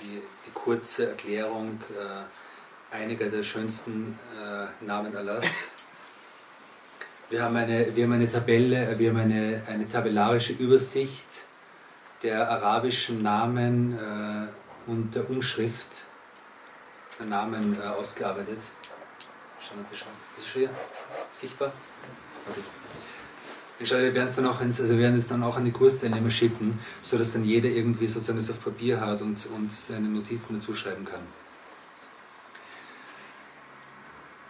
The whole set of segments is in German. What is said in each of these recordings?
die, die kurze Erklärung äh, einiger der schönsten äh, Namen Allahs. Wir haben eine, wir haben eine Tabelle, wir haben eine, eine tabellarische Übersicht der arabischen Namen äh, und der Umschrift der Namen äh, ausgearbeitet. Schauen wir schon. Ist schon hier sichtbar? Okay. Inshallah, wir werden dann auch, ins, also wir werden es dann auch an die Kursteilnehmer schicken, sodass dann jeder irgendwie sozusagen das auf Papier hat und, und seine Notizen dazu schreiben kann.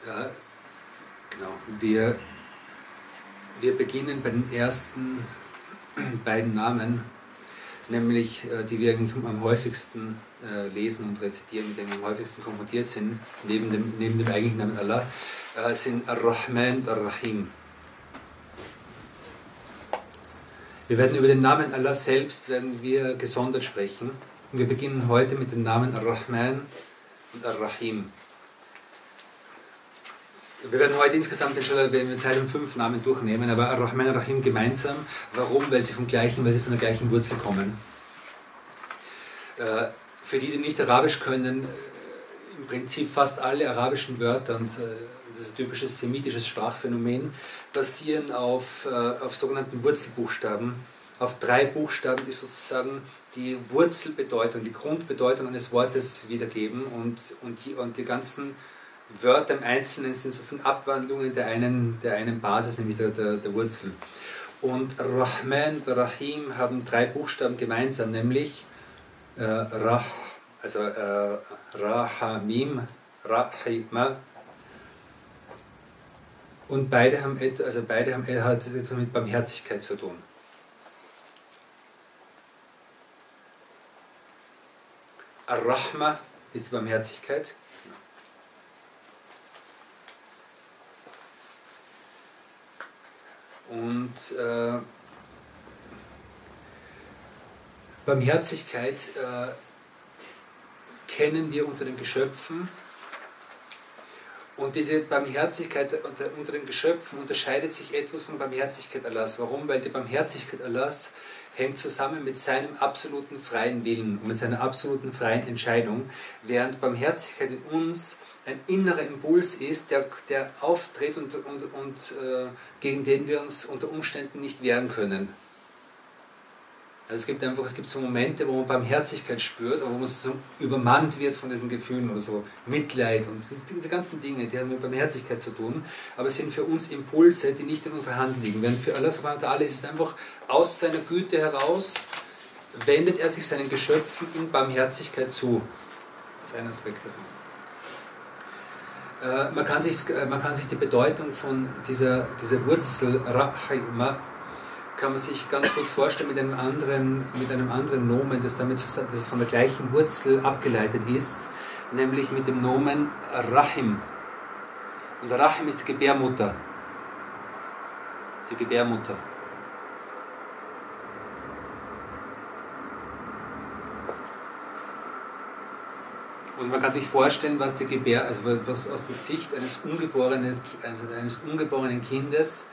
Ja, genau. Wir, wir beginnen bei den ersten beiden Namen, nämlich äh, die wir eigentlich am häufigsten äh, lesen und rezitieren, mit denen wir am häufigsten konfrontiert sind, neben dem, neben dem eigentlichen Namen Allah, äh, sind Ar-Rahman und Ar-Rahim. Wir werden über den Namen Allah selbst werden wir gesondert sprechen. Und wir beginnen heute mit den Namen Ar-Rahman und Ar-Rahim. Wir werden heute insgesamt, wenn wir Zeit um fünf Namen durchnehmen, aber Ar-Rahman Ar-Rahim gemeinsam. Warum? Weil sie, vom gleichen, weil sie von der gleichen Wurzel kommen. Äh, für die, die nicht Arabisch können, äh, im Prinzip fast alle arabischen Wörter und äh, das ist ein typisches semitisches Sprachphänomen, basieren auf, auf sogenannten Wurzelbuchstaben, auf drei Buchstaben, die sozusagen die Wurzelbedeutung, die Grundbedeutung eines Wortes wiedergeben und, und, die, und die ganzen Wörter im Einzelnen sind sozusagen Abwandlungen der einen, der einen Basis, nämlich der, der, der Wurzel. Und Rahman und Rahim haben drei Buchstaben gemeinsam, nämlich äh, Rah, also äh, Rahamim, Rahima. Und beide haben, also beide haben hat etwas mit Barmherzigkeit zu tun. Ar-Rahma ist die Barmherzigkeit. Und äh, Barmherzigkeit äh, kennen wir unter den Geschöpfen. Und diese Barmherzigkeit unter den Geschöpfen unterscheidet sich etwas von Barmherzigkeit Allahs. Warum? Weil die Barmherzigkeit Allahs hängt zusammen mit seinem absoluten freien Willen und mit seiner absoluten freien Entscheidung, während Barmherzigkeit in uns ein innerer Impuls ist, der, der auftritt und, und, und äh, gegen den wir uns unter Umständen nicht wehren können. Also es gibt einfach, es gibt so Momente, wo man Barmherzigkeit spürt, aber wo man so übermannt wird von diesen Gefühlen oder so Mitleid und diese ganzen Dinge, die haben mit Barmherzigkeit zu tun, aber sind für uns Impulse, die nicht in unserer Hand liegen. Während für Allah subhanahu wa ist es einfach aus seiner Güte heraus, wendet er sich seinen Geschöpfen in Barmherzigkeit zu. Das ist ein Aspekt davon. Äh, man, kann sich, äh, man kann sich die Bedeutung von dieser, dieser Wurzel Rahima kann man sich ganz gut vorstellen mit einem anderen, mit einem anderen Nomen, das, damit, das von der gleichen Wurzel abgeleitet ist, nämlich mit dem Nomen Rahim. Und Rahim ist die Gebärmutter. Die Gebärmutter. Und man kann sich vorstellen, was die Gebär, also was aus der Sicht eines ungeborenen, also eines ungeborenen Kindes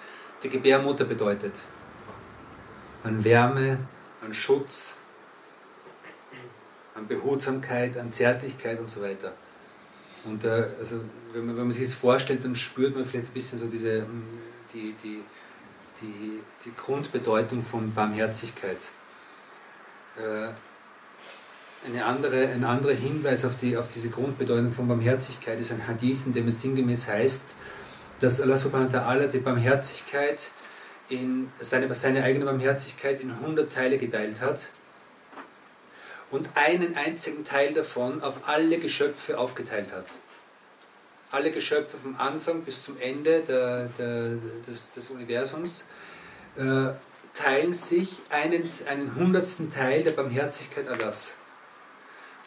die Gebärmutter bedeutet an Wärme, an Schutz, an Behutsamkeit, an Zärtlichkeit und so weiter. Und äh, also, wenn, man, wenn man sich das vorstellt, dann spürt man vielleicht ein bisschen so diese, die, die, die, die Grundbedeutung von Barmherzigkeit. Äh, eine andere, ein anderer Hinweis auf, die, auf diese Grundbedeutung von Barmherzigkeit ist ein Hadith, in dem es sinngemäß heißt, dass Allah subhanahu wa ta'ala die Barmherzigkeit in seine, seine eigene Barmherzigkeit in 100 Teile geteilt hat und einen einzigen Teil davon auf alle Geschöpfe aufgeteilt hat. Alle Geschöpfe vom Anfang bis zum Ende der, der, des, des Universums äh, teilen sich einen, einen hundertsten Teil der Barmherzigkeit Allahs.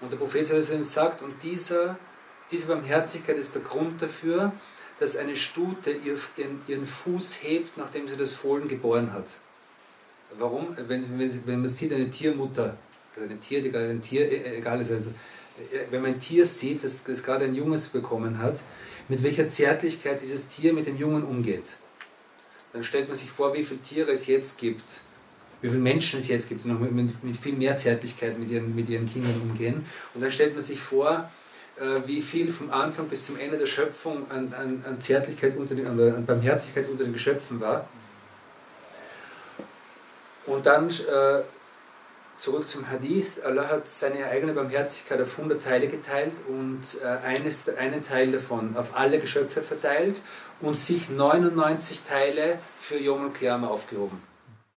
Und der Prophet sagt, und dieser, diese Barmherzigkeit ist der Grund dafür, dass eine Stute ihren, ihren Fuß hebt, nachdem sie das Fohlen geboren hat. Warum? Wenn, wenn, wenn man sieht, eine Tiermutter, also ein Tier, ein Tier, äh, egal ist, also wenn man ein Tier sieht, das, das gerade ein Junges bekommen hat, mit welcher Zärtlichkeit dieses Tier mit dem Jungen umgeht. Dann stellt man sich vor, wie viele Tiere es jetzt gibt, wie viele Menschen es jetzt gibt, die noch mit, mit, viel mehr Zärtlichkeit mit ihren, mit ihren Kindern umgehen. Und dann stellt man sich vor, äh, wie viel vom Anfang bis zum Ende der Schöpfung an, an, an Zärtlichkeit unter den, an Barmherzigkeit unter den Geschöpfen war. Und dann äh, zurück zum Hadith. Allah hat seine eigene Barmherzigkeit auf 100 Teile geteilt und äh, eines, einen Teil davon auf alle Geschöpfe verteilt und sich 99 Teile für Yom Al-Qiyamah aufgehoben.